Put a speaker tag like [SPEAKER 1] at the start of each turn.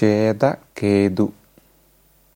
[SPEAKER 1] Chega, Kedu